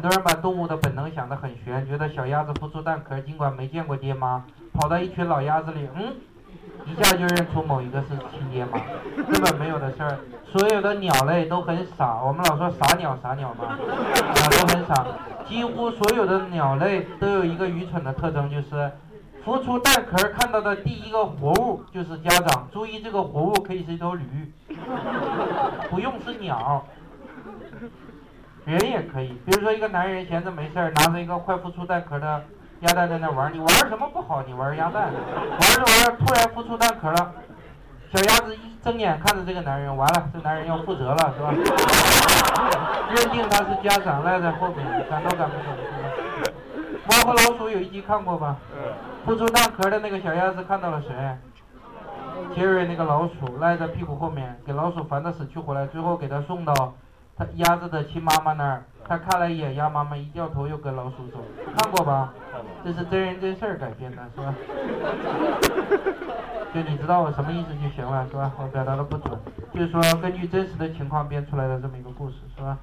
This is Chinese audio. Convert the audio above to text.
很多人把动物的本能想得很玄，觉得小鸭子孵出蛋壳，尽管没见过爹妈，跑到一群老鸭子里，嗯，一下就认出某一个是亲爹妈，根本没有的事儿。所有的鸟类都很傻，我们老说傻鸟傻鸟嘛，啊都很傻。几乎所有的鸟类都有一个愚蠢的特征，就是孵出蛋壳看到的第一个活物就是家长。注意，这个活物可以是一头驴，不用是鸟。人也可以，比如说一个男人闲着没事儿，拿着一个快孵出蛋壳的鸭蛋在那玩儿，你玩儿什么不好？你玩鸭蛋，玩着玩着突然孵出蛋壳了，小鸭子一睁眼看着这个男人，完了，这男人要负责了，是吧？认定他是家长，赖在后面，赶都赶不走，是吧？猫和老鼠有一集看过吧？孵出蛋壳的那个小鸭子看到了谁？杰瑞那个老鼠赖在屁股后面，给老鼠烦得死去活来，最后给他送到他鸭子的亲妈妈那儿。他看了一眼鸭妈妈，一掉头又跟老鼠走，看过吧？这是真人真事儿改编的，是吧？就你知道我什么意思就行了，是吧？我表达的不准，就是说根据真实的情况编出来的这么一个故事，是吧？